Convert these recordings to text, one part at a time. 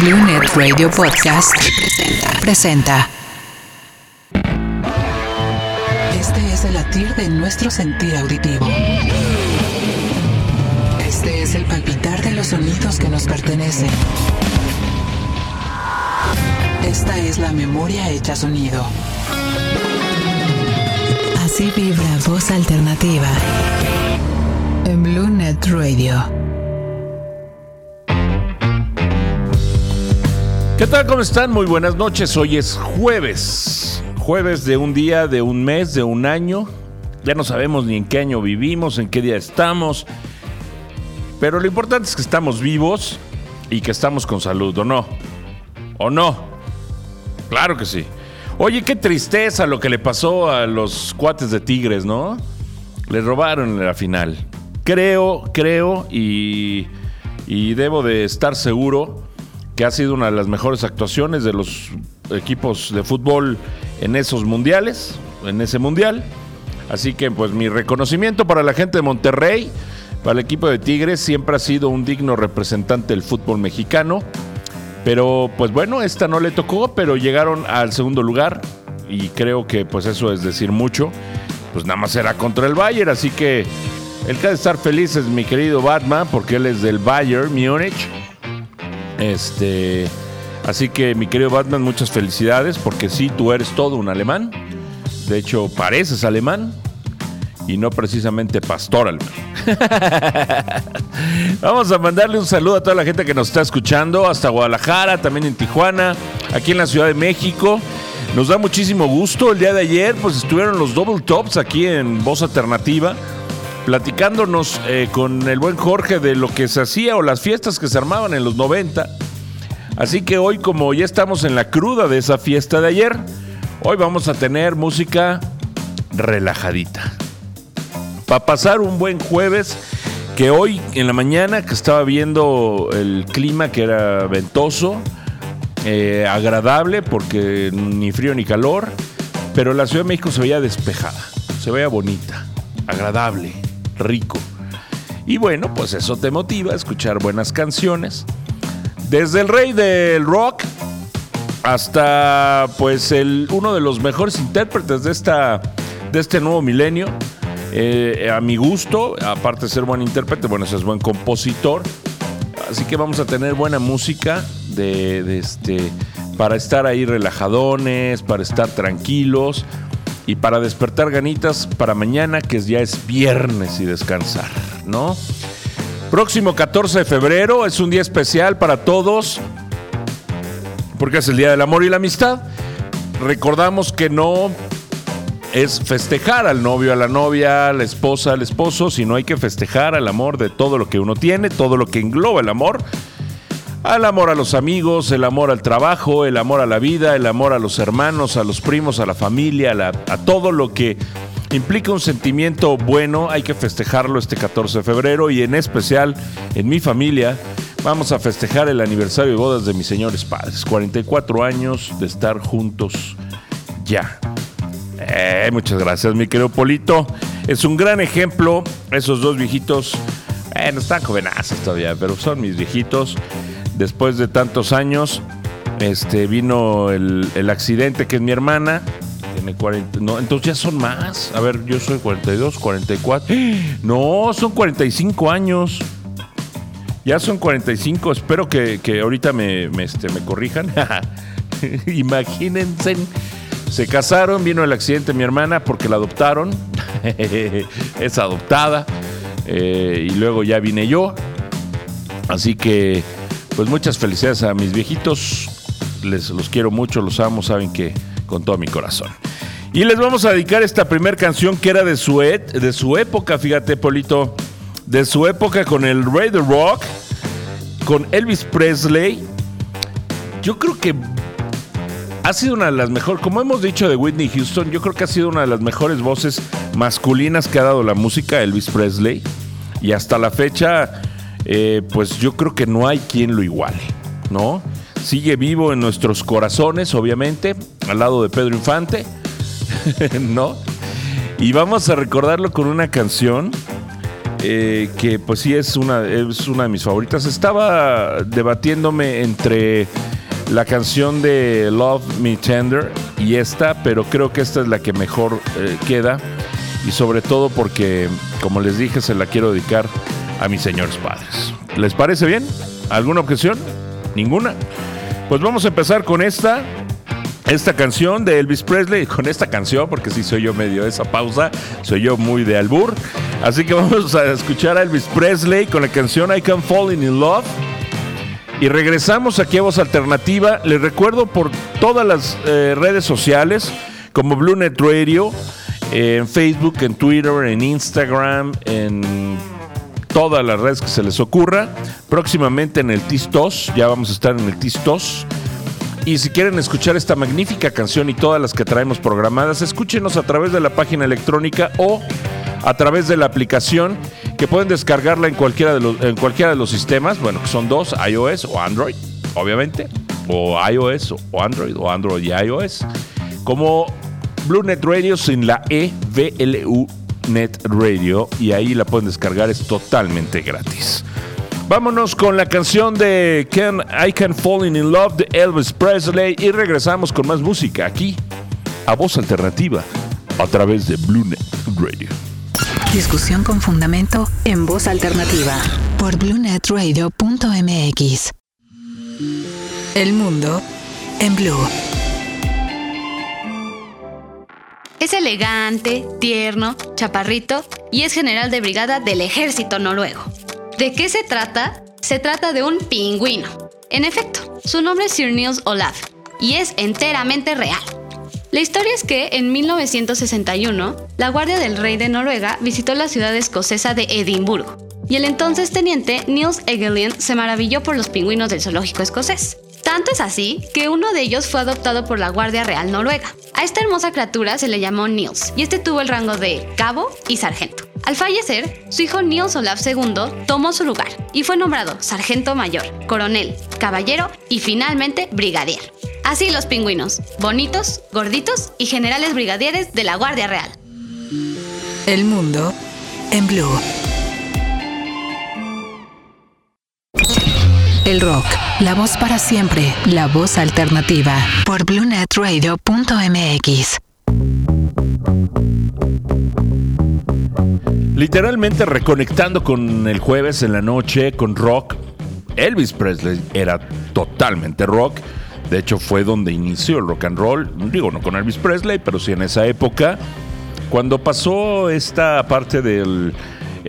Blue Net Radio Podcast presenta. Este es el latir de nuestro sentir auditivo. Este es el palpitar de los sonidos que nos pertenecen. Esta es la memoria hecha sonido. Así vibra voz alternativa en Blue Net Radio. ¿Qué tal? ¿Cómo están? Muy buenas noches. Hoy es jueves. Jueves de un día, de un mes, de un año. Ya no sabemos ni en qué año vivimos, en qué día estamos. Pero lo importante es que estamos vivos y que estamos con salud, ¿o no? ¿O no? Claro que sí. Oye, qué tristeza lo que le pasó a los cuates de Tigres, ¿no? Le robaron en la final. Creo, creo y, y debo de estar seguro que ha sido una de las mejores actuaciones de los equipos de fútbol en esos mundiales, en ese mundial. Así que pues mi reconocimiento para la gente de Monterrey, para el equipo de Tigres, siempre ha sido un digno representante del fútbol mexicano. Pero pues bueno, esta no le tocó, pero llegaron al segundo lugar y creo que pues eso es decir mucho. Pues nada más era contra el Bayern, así que el que ha de estar feliz es mi querido Batman, porque él es del Bayern Múnich este, así que mi querido Batman, muchas felicidades porque sí, tú eres todo un alemán. De hecho, pareces alemán y no precisamente pastor alemán. Vamos a mandarle un saludo a toda la gente que nos está escuchando, hasta Guadalajara, también en Tijuana, aquí en la Ciudad de México. Nos da muchísimo gusto. El día de ayer, pues estuvieron los Double Tops aquí en Voz Alternativa platicándonos eh, con el buen Jorge de lo que se hacía o las fiestas que se armaban en los 90. Así que hoy, como ya estamos en la cruda de esa fiesta de ayer, hoy vamos a tener música relajadita. Para pasar un buen jueves, que hoy en la mañana que estaba viendo el clima que era ventoso, eh, agradable porque ni frío ni calor, pero la Ciudad de México se veía despejada, se veía bonita, agradable rico. Y bueno, pues eso te motiva a escuchar buenas canciones. Desde el rey del rock hasta pues el, uno de los mejores intérpretes de, esta, de este nuevo milenio. Eh, a mi gusto, aparte de ser buen intérprete, bueno, es buen compositor. Así que vamos a tener buena música de este, para estar ahí relajadones, para estar tranquilos y para despertar ganitas para mañana, que ya es viernes y descansar, ¿no? Próximo 14 de febrero es un día especial para todos, porque es el Día del Amor y la Amistad. Recordamos que no es festejar al novio, a la novia, a la esposa, al esposo, sino hay que festejar al amor de todo lo que uno tiene, todo lo que engloba el amor al amor a los amigos, el amor al trabajo, el amor a la vida, el amor a los hermanos, a los primos, a la familia, a, todo lo que implica un sentimiento bueno, hay que festejarlo este 14 de febrero y en especial en mi familia vamos a festejar el aniversario de bodas de mis señores padres, 44 años de estar juntos ya. Eh, muchas gracias mi querido Polito, es un gran ejemplo, esos dos viejitos, eh, están jovenazos todavía, pero son mis viejitos después de tantos años, este, vino el, accidente que es mi hermana. Tiene 40, no, entonces ya son más. A ver, yo soy 42, 44. No, son 45 años. Ya son 45. Espero que, ahorita me, me, este, me corrijan. Imagínense. Se casaron, vino el accidente mi hermana porque la adoptaron. es adoptada. Eh, y luego ya vine yo. Así que pues muchas felicidades a mis viejitos. Les los quiero mucho, los amo, saben que con todo mi corazón. Y les vamos a dedicar esta primera canción que era de su, de su época, fíjate, Polito. De su época con el Rey the Rock, con Elvis Presley. Yo creo que ha sido una de las mejores, como hemos dicho de Whitney Houston, yo creo que ha sido una de las mejores voces masculinas que ha dado la música Elvis Presley. Y hasta la fecha eh, pues yo creo que no hay quien lo iguale, ¿no? Sigue vivo en nuestros corazones, obviamente, al lado de Pedro Infante, ¿no? Y vamos a recordarlo con una canción eh, que pues sí es una, es una de mis favoritas. Estaba debatiéndome entre la canción de Love Me Tender y esta, pero creo que esta es la que mejor eh, queda y sobre todo porque, como les dije, se la quiero dedicar a mis señores padres. ¿Les parece bien? ¿Alguna objeción? ¿Ninguna? Pues vamos a empezar con esta. Esta canción de Elvis Presley, con esta canción, porque si soy yo medio esa pausa, soy yo muy de albur. Así que vamos a escuchar a Elvis Presley con la canción I Can Fall in Love. Y regresamos aquí a Voz Alternativa. Les recuerdo por todas las eh, redes sociales, como Blue Net Radio, en Facebook, en Twitter, en Instagram, en todas las redes que se les ocurra. Próximamente en el Tistos, ya vamos a estar en el Tistos. Y si quieren escuchar esta magnífica canción y todas las que traemos programadas, escúchenos a través de la página electrónica o a través de la aplicación que pueden descargarla en cualquiera de los, en cualquiera de los sistemas, bueno, que son dos, iOS o Android, obviamente, o iOS o Android, o Android y iOS, como BlueNet Radio sin la E, V-L-U Net Radio, y ahí la pueden descargar, es totalmente gratis. Vámonos con la canción de Can, I Can Fall in Love de Elvis Presley y regresamos con más música aquí a voz alternativa a través de BlueNet Radio. Discusión con fundamento en voz alternativa por bluenetradio.mx. El mundo en blue. Es elegante, tierno, chaparrito y es general de brigada del ejército noruego. ¿De qué se trata? Se trata de un pingüino. En efecto, su nombre es Sir Niels Olaf y es enteramente real. La historia es que en 1961, la Guardia del Rey de Noruega visitó la ciudad escocesa de Edimburgo y el entonces teniente Niels Egelien se maravilló por los pingüinos del zoológico escocés. Tanto es así que uno de ellos fue adoptado por la Guardia Real Noruega. A esta hermosa criatura se le llamó Niels y este tuvo el rango de cabo y sargento. Al fallecer, su hijo Niels Olaf II tomó su lugar y fue nombrado sargento mayor, coronel, caballero y finalmente brigadier. Así los pingüinos, bonitos, gorditos y generales brigadieres de la Guardia Real. El mundo en blue. El rock, la voz para siempre, la voz alternativa por bluenetradio.mx. Literalmente reconectando con el jueves en la noche, con rock. Elvis Presley era totalmente rock. De hecho, fue donde inició el rock and roll. Digo, no con Elvis Presley, pero sí en esa época. Cuando pasó esta parte del,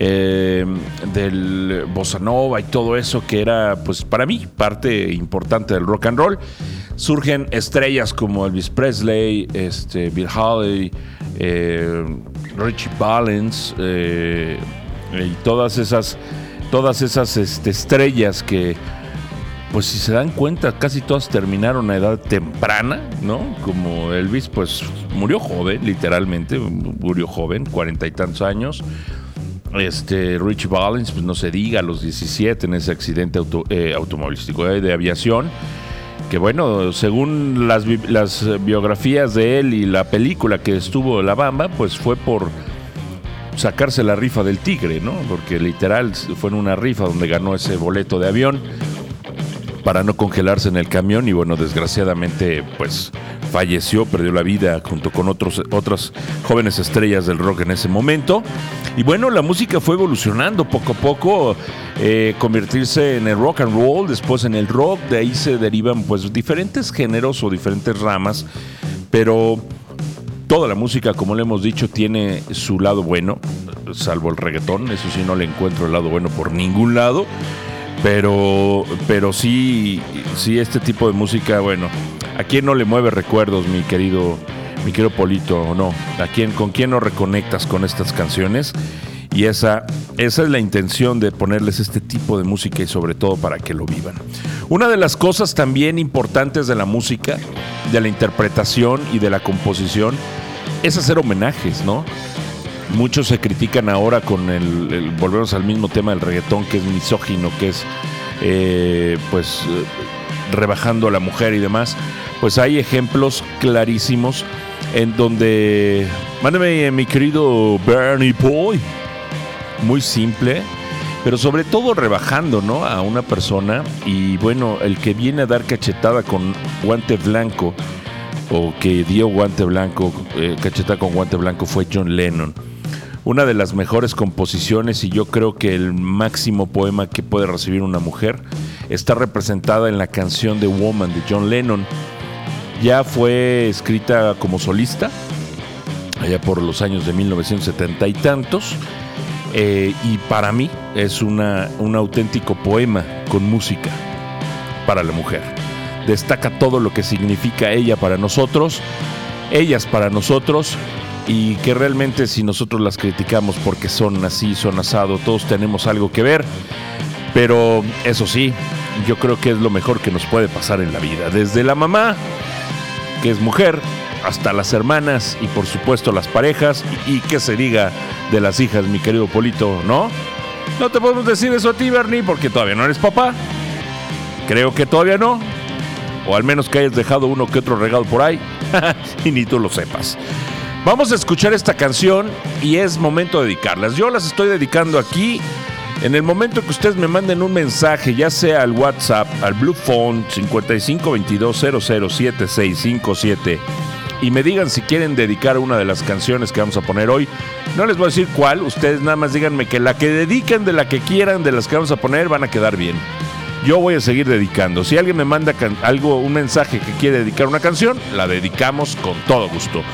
eh, del bossa nova y todo eso, que era, pues para mí, parte importante del rock and roll, surgen estrellas como Elvis Presley, este, Bill Haley, eh, Richie Valens eh, y todas esas, todas esas este, estrellas que, pues si se dan cuenta, casi todas terminaron a edad temprana, ¿no? Como Elvis, pues murió joven, literalmente, murió joven, cuarenta y tantos años. Este, Richie Valens, pues no se diga, a los 17 en ese accidente eh, automovilístico de aviación que bueno, según las, las, biografías de él y la película que estuvo La Bamba, pues fue por sacarse la rifa del tigre, ¿no? Porque literal fue en una rifa donde ganó ese boleto de avión para no congelarse en el camión y bueno, desgraciadamente pues falleció, perdió la vida junto con otros, otras jóvenes estrellas del rock en ese momento. Y bueno, la música fue evolucionando poco a poco, eh, convertirse en el rock and roll, después en el rock, de ahí se derivan pues diferentes géneros o diferentes ramas, pero toda la música, como le hemos dicho, tiene su lado bueno, salvo el reggaetón, eso sí no le encuentro el lado bueno por ningún lado. Pero, pero sí, sí, este tipo de música, bueno, ¿a quién no le mueve recuerdos, mi querido, mi querido Polito, o no? ¿A quién, con quién no reconectas con estas canciones? Y esa, esa es la intención de ponerles este tipo de música y sobre todo para que lo vivan. Una de las cosas también importantes de la música, de la interpretación y de la composición es hacer homenajes, ¿no? Muchos se critican ahora con el, volvemos al mismo tema del reggaetón que es misógino, que es eh, pues eh, rebajando a la mujer y demás. Pues hay ejemplos clarísimos en donde, mándeme mi querido Bernie Boy, muy simple, pero sobre todo rebajando, ¿no? A una persona y bueno, el que viene a dar cachetada con guante blanco o que dio guante blanco, eh, cachetada con guante blanco fue John Lennon. Una de las mejores composiciones y yo creo que el máximo poema que puede recibir una mujer está representada en la canción The Woman de John Lennon. Ya fue escrita como solista, allá por los años de 1970 y tantos. Eh, y para mí es una, un auténtico poema con música para la mujer. Destaca todo lo que significa ella para nosotros, ellas para nosotros, y que realmente si nosotros las criticamos porque son así, son asado, todos tenemos algo que ver. Pero eso sí, yo creo que es lo mejor que nos puede pasar en la vida. Desde la mamá, que es mujer, hasta las hermanas y por supuesto las parejas y que se diga de las hijas, mi querido Polito, ¿no? No te podemos decir eso a ti, Bernie, porque todavía no eres papá. Creo que todavía no. O al menos que hayas dejado uno que otro regalo por ahí y ni tú lo sepas. Vamos a escuchar esta canción y es momento de dedicarlas. Yo las estoy dedicando aquí en el momento que ustedes me manden un mensaje, ya sea al WhatsApp, al Blue Phone 5522007657 y me digan si quieren dedicar una de las canciones que vamos a poner hoy. No les voy a decir cuál, ustedes nada más díganme que la que dediquen de la que quieran de las que vamos a poner van a quedar bien. Yo voy a seguir dedicando. Si alguien me manda algo, un mensaje que quiere dedicar una canción, la dedicamos con todo gusto.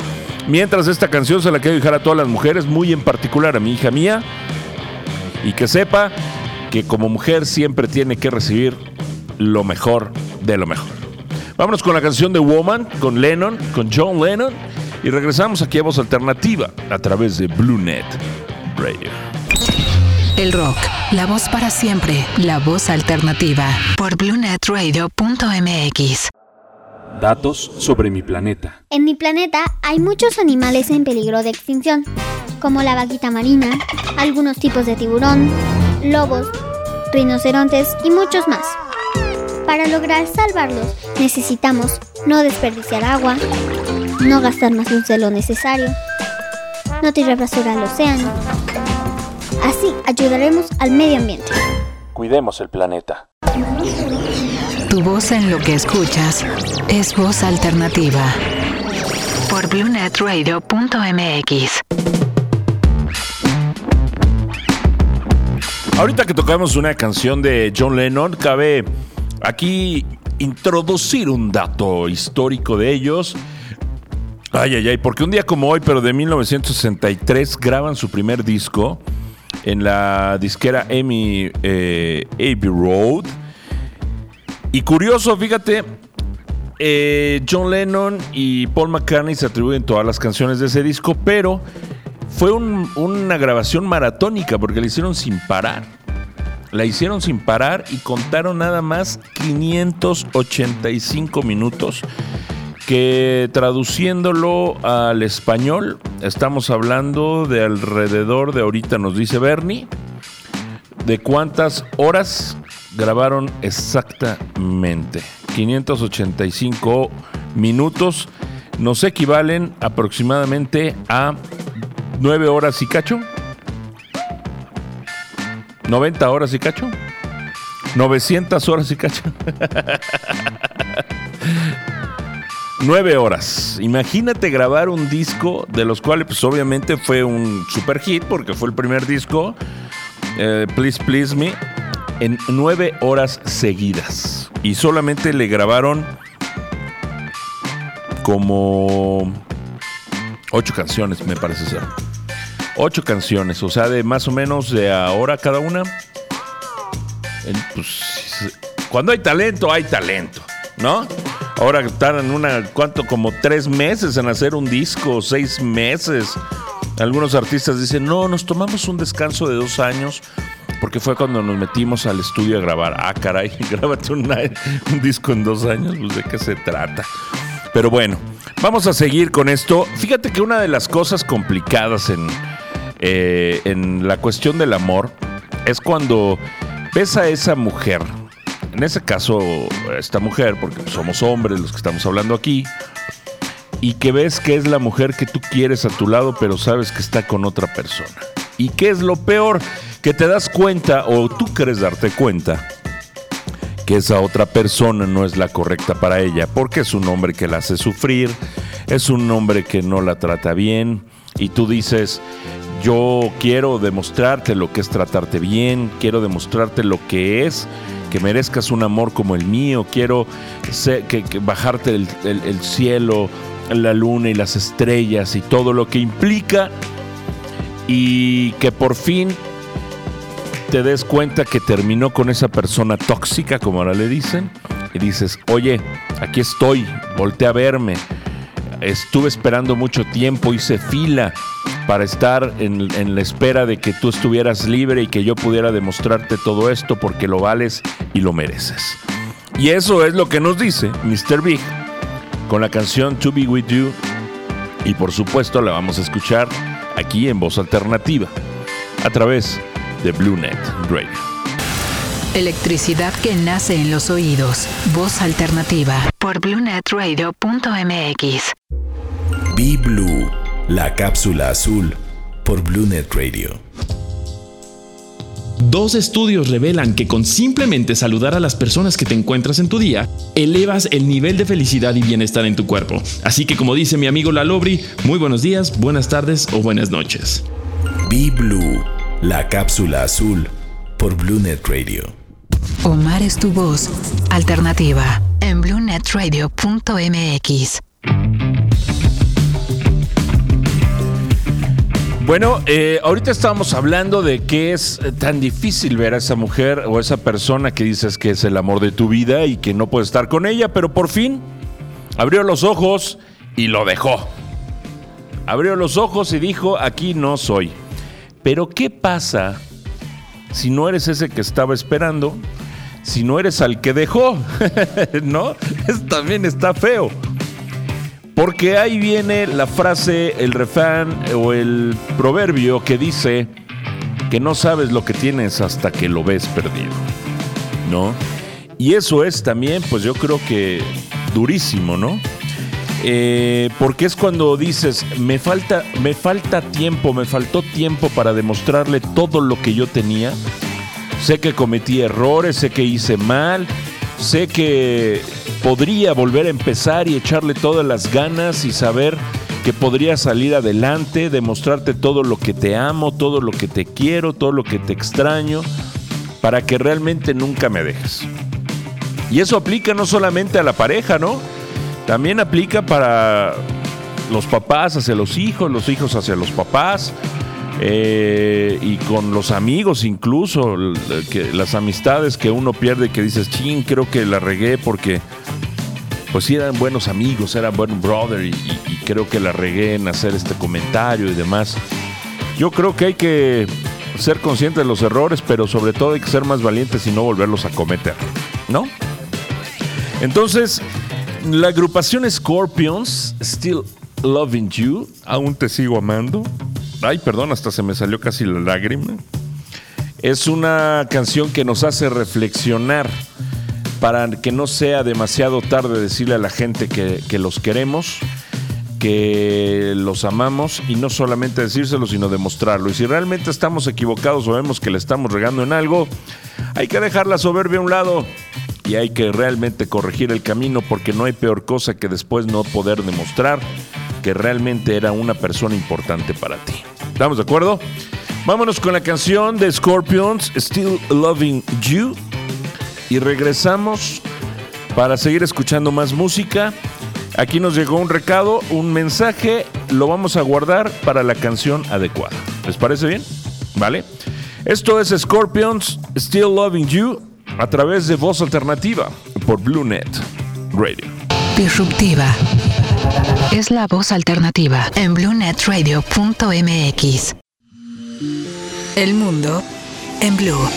Mientras esta canción se la quiero dejar a todas las mujeres, muy en particular a mi hija mía, y que sepa que como mujer siempre tiene que recibir lo mejor de lo mejor. Vámonos con la canción de Woman, con Lennon, con John Lennon, y regresamos aquí a Voz Alternativa a través de BlueNet Radio. El rock, la voz para siempre, la voz alternativa, por BlueNetRadio.mx. Datos sobre mi planeta. En mi planeta hay muchos animales en peligro de extinción, como la vaquita marina, algunos tipos de tiburón, lobos, rinocerontes y muchos más. Para lograr salvarlos necesitamos no desperdiciar agua, no gastar más luz de lo necesario, no tirar basura al océano. Así ayudaremos al medio ambiente. Cuidemos el planeta. Tu voz en lo que escuchas es voz alternativa por BlueNetRadio.mx. Ahorita que tocamos una canción de John Lennon, cabe aquí introducir un dato histórico de ellos. Ay, ay, ay, porque un día como hoy, pero de 1963, graban su primer disco en la disquera Amy eh, Abbey Road. Y curioso, fíjate, eh, John Lennon y Paul McCartney se atribuyen todas las canciones de ese disco, pero fue una grabación maratónica porque la hicieron sin parar. La hicieron sin parar y contaron nada más 585 minutos que traduciéndolo al español estamos hablando de alrededor de ahorita nos dice Bernie de cuántas horas grabaron exactamente 585 minutos nos equivalen aproximadamente a 9 horas y cacho 90 horas y cacho. 900 horas y cacho. 9 horas. Imagínate grabar un disco de los cuales pues obviamente fue un super hit porque fue el primer disco. Eh, Please Please Me. En 9 horas seguidas. Y solamente le grabaron como 8 canciones me parece ser. Ocho canciones, o sea, de más o menos de ahora cada una. Pues, cuando hay talento, hay talento, ¿no? Ahora en una, ¿cuánto? Como tres meses en hacer un disco, seis meses. Algunos artistas dicen, no, nos tomamos un descanso de dos años porque fue cuando nos metimos al estudio a grabar. Ah, caray, grábate un disco en dos años, pues de qué se trata. Pero bueno, vamos a seguir con esto. Fíjate que una de las cosas complicadas en, eh, en la cuestión del amor es cuando ves a esa mujer, en ese caso esta mujer, porque somos hombres los que estamos hablando aquí, y que ves que es la mujer que tú quieres a tu lado, pero sabes que está con otra persona. ¿Y qué es lo peor? Que te das cuenta o tú crees darte cuenta que esa otra persona no es la correcta para ella, porque es un hombre que la hace sufrir, es un hombre que no la trata bien, y tú dices, yo quiero demostrarte lo que es tratarte bien, quiero demostrarte lo que es que merezcas un amor como el mío, quiero que, bajarte el, el cielo, la luna y las estrellas y todo lo que implica y que por fin te des cuenta que terminó con esa persona tóxica, como ahora le dicen, y dices, oye, aquí estoy, voltea a verme, estuve esperando mucho tiempo, hice fila para estar en, en, la espera de que tú estuvieras libre y que yo pudiera demostrarte todo esto porque lo vales y lo mereces. Y eso es lo que nos dice Mr. Big con la canción To Be With You y por supuesto la vamos a escuchar aquí en voz alternativa a través de BlueNet Radio. Electricidad que nace en los oídos. Voz alternativa por bluenetradio.mx. Be Blue, la cápsula azul por BlueNet Radio. Dos estudios revelan que con simplemente saludar a las personas que te encuentras en tu día, elevas el nivel de felicidad y bienestar en tu cuerpo. Así que como dice mi amigo Lalobri, muy buenos días, buenas tardes o buenas noches. Be Blue, la cápsula azul por BlueNet Radio. Omar es tu voz alternativa en bluenetradio.mx. Bueno, eh, ahorita estábamos hablando de que es tan difícil ver a esa mujer o esa persona que dices que es el amor de tu vida y que no puedes estar con ella, pero por fin abrió los ojos y lo dejó. Abrió los ojos y dijo, aquí no soy. Pero ¿qué pasa si no eres ese que estaba esperando? Si no eres al que dejó, ¿no? también está feo. Porque ahí viene la frase, el refrán o el proverbio que dice que no sabes lo que tienes hasta que lo ves perdido. ¿No? Y eso es también, pues yo creo que durísimo, ¿no? Eh, porque es cuando dices, me falta, me falta tiempo, me faltó tiempo para demostrarle todo lo que yo tenía. Sé que cometí errores, sé que hice mal, sé que podría volver a empezar y echarle todas las ganas y saber que podría salir adelante, demostrarte todo lo que te amo, todo lo que te quiero, todo lo que te extraño, para que realmente nunca me dejes. Y eso aplica no solamente a la pareja, ¿no? También aplica para los papás hacia los hijos, los hijos hacia los papás, eh, y con los amigos incluso, que, las amistades que uno pierde que dices, ching, creo que la regué porque pues sí eran buenos amigos, eran buen brother y, y, creo que la regué en hacer este comentario y demás. Yo creo que hay que ser consciente de los errores, pero sobre todo hay que ser más valientes y no volverlos a cometer, ¿no? Entonces, la agrupación Scorpions, Still Loving You, aún te sigo amando, Ay, perdón, hasta se me salió casi la lágrima. Es una canción que nos hace reflexionar para que no sea demasiado tarde decirle a la gente que, los queremos, que los amamos y no solamente decírselo, sino demostrarlo. Y si realmente estamos equivocados o vemos que le estamos regando en algo, hay que dejar la soberbia a un lado y hay que realmente corregir el camino porque no hay peor cosa que después no poder demostrar que realmente era una persona importante para ti. ¿Estamos de acuerdo? Vámonos con la canción de Scorpions, Still Loving You. Y regresamos para seguir escuchando más música. Aquí nos llegó un recado, un mensaje, lo vamos a guardar para la canción adecuada. ¿Les parece bien? ¿Vale? Esto es Scorpions, Still Loving You, a través de Voz Alternativa por BlueNet Radio. Disruptiva es la voz alternativa en bluenetradio.mx. El mundo en blue.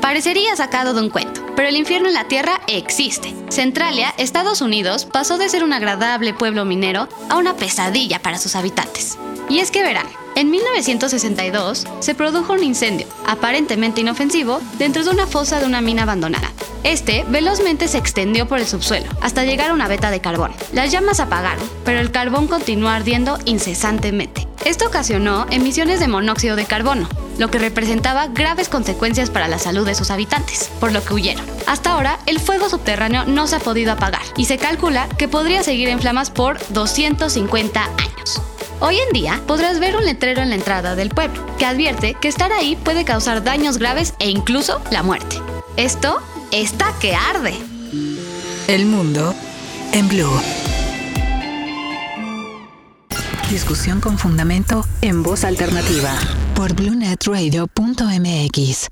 Parecería sacado de un cuento, pero el infierno en la Tierra existe. Centralia, Estados Unidos, pasó de ser un agradable pueblo minero a una pesadilla para sus habitantes. Y es que verán, en 1962 se produjo un incendio, aparentemente inofensivo, dentro de una fosa de una mina abandonada. Este velozmente se extendió por el subsuelo, hasta llegar a una veta de carbón. Las llamas apagaron, pero el carbón continuó ardiendo incesantemente. Esto ocasionó emisiones de monóxido de carbono, lo que representaba graves consecuencias para la salud de sus habitantes, por lo que huyeron. Hasta ahora, el fuego subterráneo no se ha podido apagar y se calcula que podría seguir en flamas por 250 años. Hoy en día podrás ver un letrero en la entrada del pueblo que advierte que estar ahí puede causar daños graves e incluso la muerte. Esto está que arde. El mundo en blue. Discusión con fundamento en voz alternativa por bluenetradio.mx.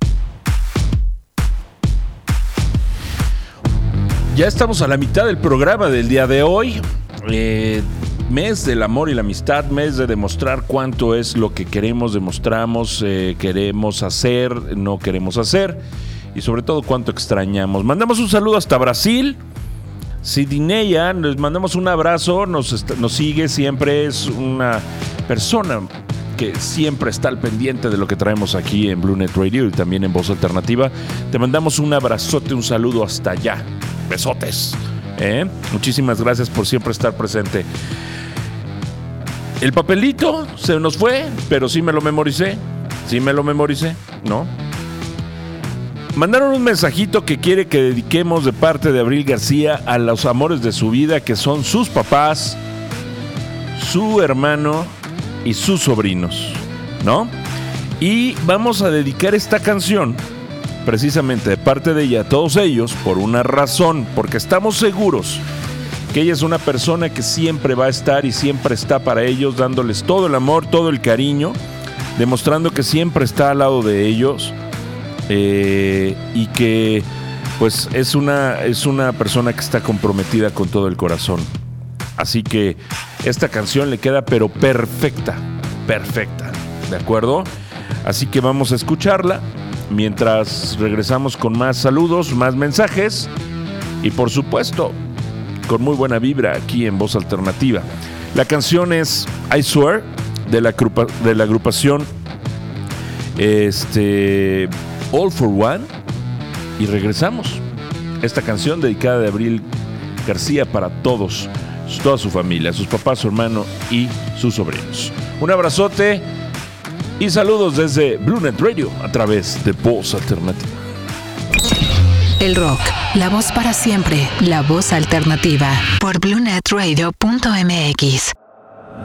Ya estamos a la mitad del programa del día de hoy. Eh, mes del amor y la amistad, mes de demostrar cuánto es lo que queremos, demostramos, eh, queremos hacer, no queremos hacer y sobre todo cuánto extrañamos. Mandamos un saludo hasta Brasil. Sidineya, les mandamos un abrazo, nos sigue, siempre es una persona que siempre está al pendiente de lo que traemos aquí en Blue Net Radio y también en Voz Alternativa. Te mandamos un abrazote, un saludo hasta allá. Besotes. ¿eh? Muchísimas gracias por siempre estar presente. El papelito se nos fue, pero sí me lo memoricé. Sí me lo memoricé, ¿no? Mandaron un mensajito que quiere que dediquemos de parte de Abril García a los amores de su vida, que son sus papás, su hermano y sus sobrinos, ¿no? Y vamos a dedicar esta canción precisamente de parte de ella a todos ellos por una razón, porque estamos seguros que ella es una persona que siempre va a estar y siempre está para ellos, dándoles todo el amor, todo el cariño, demostrando que siempre está al lado de ellos eh, y que pues es una, es una persona que está comprometida con todo el corazón. Así que esta canción le queda pero perfecta, perfecta, ¿de acuerdo? Así que vamos a escucharla mientras regresamos con más saludos, más mensajes y por supuesto con muy buena vibra aquí en Voz Alternativa. La canción es I Swear de la, de la agrupación este, All for One y regresamos. Esta canción dedicada de Abril García para todos, toda su familia, sus papás, su hermano y sus sobrinos. Un abrazote y saludos desde Blue Net Radio a través de Voz Alternativa. El rock, la voz para siempre, la voz alternativa por bluenetradio.mx.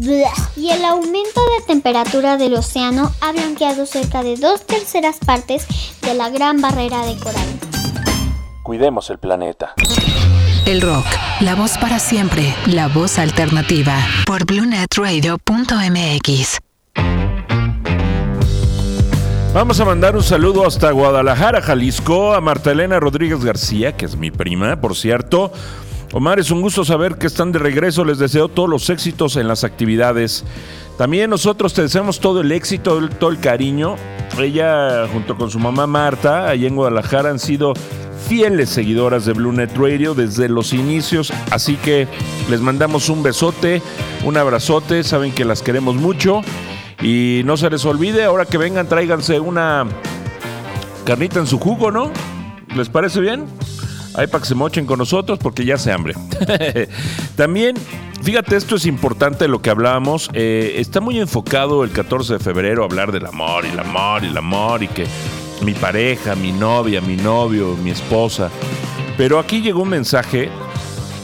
Y el aumento de temperatura del océano ha blanqueado cerca de dos terceras partes de la gran barrera de coral. Cuidemos el planeta. El rock, la voz para siempre, la voz alternativa por bluenetradio.mx. Vamos a mandar un saludo hasta Guadalajara, Jalisco, a Marta Elena Rodríguez García, que es mi prima, por cierto. Omar, es un gusto saber que están de regreso. Les deseo todos los éxitos en las actividades. También nosotros te deseamos todo el éxito, todo el cariño. Ella, junto con su mamá Marta, allí en Guadalajara, han sido fieles seguidoras de Blue Net Radio desde los inicios. Así que les mandamos un besote, un abrazote. Saben que las queremos mucho. Y no se les olvide, ahora que vengan, tráiganse una carnita en su jugo, ¿no? ¿Les parece bien? Ahí para que se mochen con nosotros porque ya se hambre. También, fíjate, esto es importante lo que hablábamos. eh, está muy enfocado el 14 de febrero a hablar del amor y el amor y el amor y que mi pareja, mi novia, mi novio, mi esposa. Pero aquí llegó un mensaje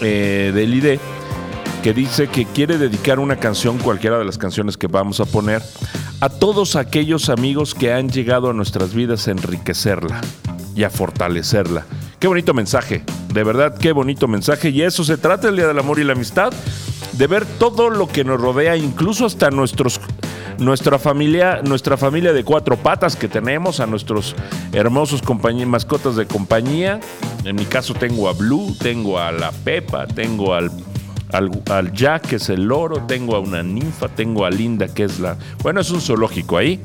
eh, del ID que dice que quiere dedicar una canción, cualquiera de las canciones que vamos a poner, a todos aquellos amigos que han llegado a nuestras vidas a enriquecerla y a fortalecerla. Qué bonito mensaje, de verdad, qué bonito mensaje. Y eso se trata el Día del Amor y la Amistad, de ver todo lo que nos rodea, incluso hasta nuestros nuestra familia, nuestra familia de cuatro patas que tenemos, a nuestros hermosos mascotas de compañía. En mi caso tengo a Blue, tengo a la Pepa, tengo al al, al Jack, que es el loro, tengo a una ninfa, tengo a Linda, que es la... Bueno, es un zoológico ahí,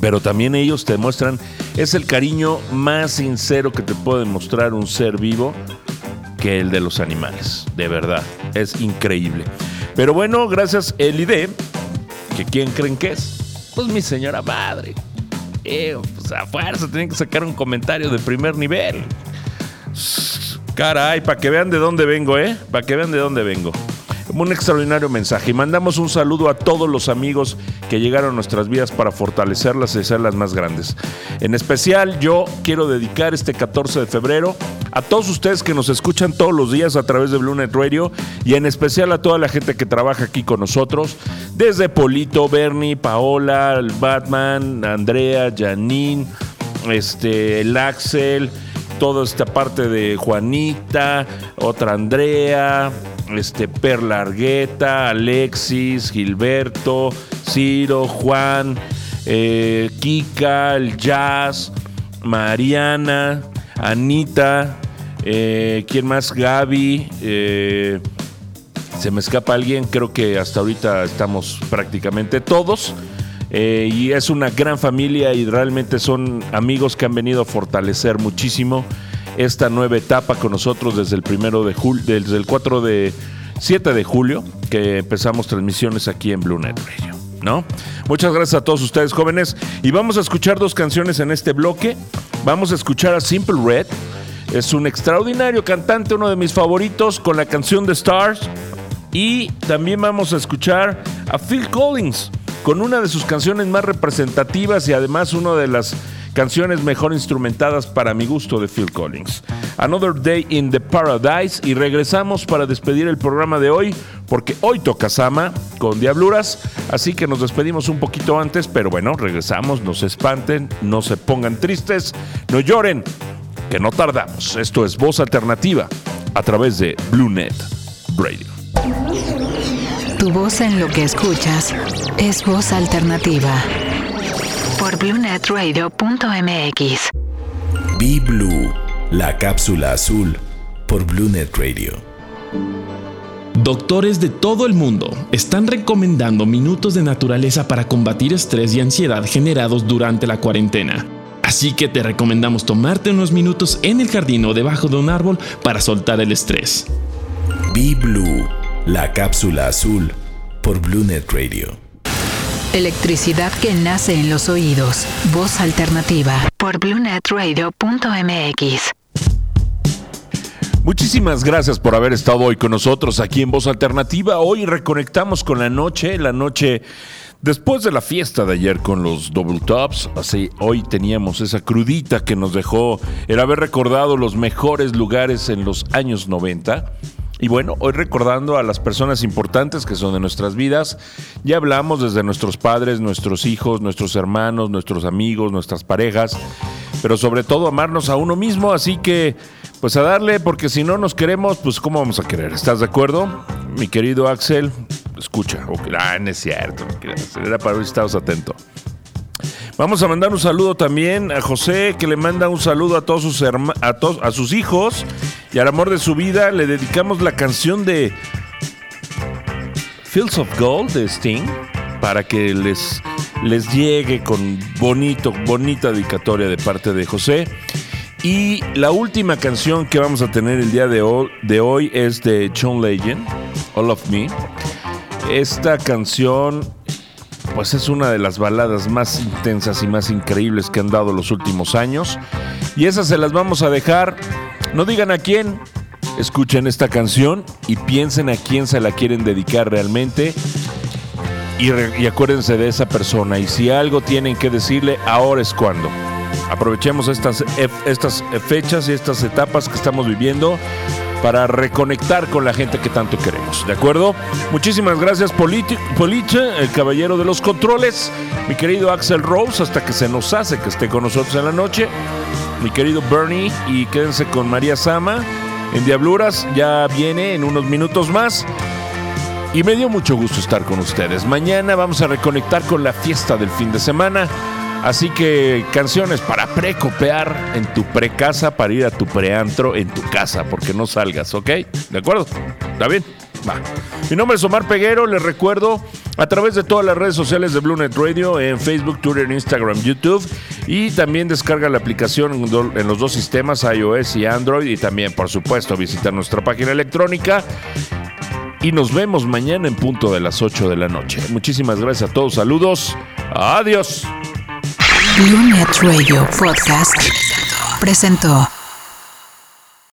pero también ellos te muestran es el cariño más sincero que te puede demostrar un ser vivo que el de los animales. De verdad, es increíble. Pero bueno, gracias Elide, que quién creen que es? Pues mi señora madre. Eh, pues a fuerza tienen que sacar un comentario de primer nivel. Caray, para que vean de dónde vengo, ¿eh? Para que vean de dónde vengo. Un extraordinario mensaje. Y mandamos un saludo a todos los amigos que llegaron a nuestras vidas para fortalecerlas y hacerlas más grandes. En especial, yo quiero dedicar este 14 de febrero a todos ustedes que nos escuchan todos los días a través de Blue Net Radio y en especial a toda la gente que trabaja aquí con nosotros, desde Polito, Bernie, Paola, Batman, Andrea, Janine, este, el Axel, toda esta parte de Juanita, otra Andrea, este Perla Argueta, Alexis, Gilberto, Ciro, Juan, eh, Kika, el Jazz, Mariana, Anita, eh, ¿quién más? Gaby, eh, se me escapa alguien, creo que hasta ahorita estamos prácticamente todos. Y es una gran familia y realmente son amigos que han venido a fortalecer muchísimo esta nueva etapa con nosotros desde el primero de desde el 4 de 7 de julio que empezamos transmisiones aquí en Blue Net Radio. ¿No? Muchas gracias a todos ustedes jóvenes y vamos a escuchar dos canciones en este bloque. Vamos a escuchar a Simple Red. Es un extraordinario cantante, uno de mis favoritos, con la canción de Stars. Y también vamos a escuchar a Phil Collins con una de sus canciones más representativas y además una de las canciones mejor instrumentadas para mi gusto de Phil Collins. Another Day in the Paradise y regresamos para despedir el programa de hoy porque hoy toca Sama con Diabluras, así que nos despedimos un poquito antes, pero bueno, regresamos, no se espanten, no se pongan tristes, no lloren, que no tardamos. Esto es Voz Alternativa a través de BlueNet Radio. Tu voz en lo que escuchas es voz alternativa. Por bluenetradio.mx. Be Blue, la cápsula azul por BlueNet Radio. Doctores de todo el mundo están recomendando minutos de naturaleza para combatir estrés y ansiedad generados durante la cuarentena. Así que te recomendamos tomarte unos minutos en el jardín o debajo de un árbol para soltar el estrés. Be Blue, la cápsula azul por BlueNet Radio. Electricidad que nace en los oídos. Voz alternativa. Por bluenetradio.mx. Muchísimas gracias por haber estado hoy con nosotros aquí en Voz Alternativa. Hoy reconectamos con la noche, la noche después de la fiesta de ayer con los Double Tops. Así, hoy teníamos esa crudita que nos dejó el haber recordado los mejores lugares en los años 90. Y bueno, hoy recordando a las personas importantes que son de nuestras vidas, ya hablamos desde nuestros padres, nuestros hijos, nuestros hermanos, nuestros amigos, nuestras parejas, pero sobre todo amarnos a uno mismo, así que pues a darle, porque si no nos queremos, pues ¿cómo vamos a querer? ¿Estás de acuerdo? Mi querido Axel, escucha, ok, ah, es cierto, era para ver si atento. Vamos a mandar un saludo también a José, que le manda un saludo a todos sus a, todos, a sus hijos y al amor de su vida. Le dedicamos la canción de Fields of Gold de Sting para que les, les llegue con bonito, bonita dedicatoria de parte de José. Y la última canción que vamos a tener el día de hoy, de hoy es de John Legend, All of Me. Esta canción pues es una de las baladas más intensas y más increíbles que han dado los últimos años. Y esas se las vamos a dejar. No digan a quién. Escuchen esta canción y piensen a quién se la quieren dedicar realmente. Y, acuérdense de esa persona. Y si algo tienen que decirle, ahora es cuando. Aprovechemos estas, e- estas fechas y estas etapas que estamos viviendo para reconectar con la gente que tanto queremos. ¿De acuerdo? Muchísimas gracias, Poliche, el caballero de los controles. Mi querido Axel Rose, hasta que se nos hace que esté con nosotros en la noche. Mi querido Bernie, y quédense con María Sama en Diabluras. Ya viene en unos minutos más. Y me dio mucho gusto estar con ustedes. Mañana vamos a reconectar con la fiesta del fin de semana. Así que canciones para precopear en tu precasa para ir a tu preantro en tu casa, porque no salgas, ¿ok? ¿De acuerdo? ¿Está bien? Va. Mi nombre es Omar Peguero, les recuerdo a través de todas las redes sociales de Blue Net Radio, en Facebook, Twitter, Instagram, YouTube. Y también descarga la aplicación en los dos sistemas, iOS y Android. Y también, por supuesto, visita nuestra página electrónica. Y nos vemos mañana en punto de las 8 de la noche. Muchísimas gracias a todos. Saludos. Adiós. Blue Net Radio Podcast presentó.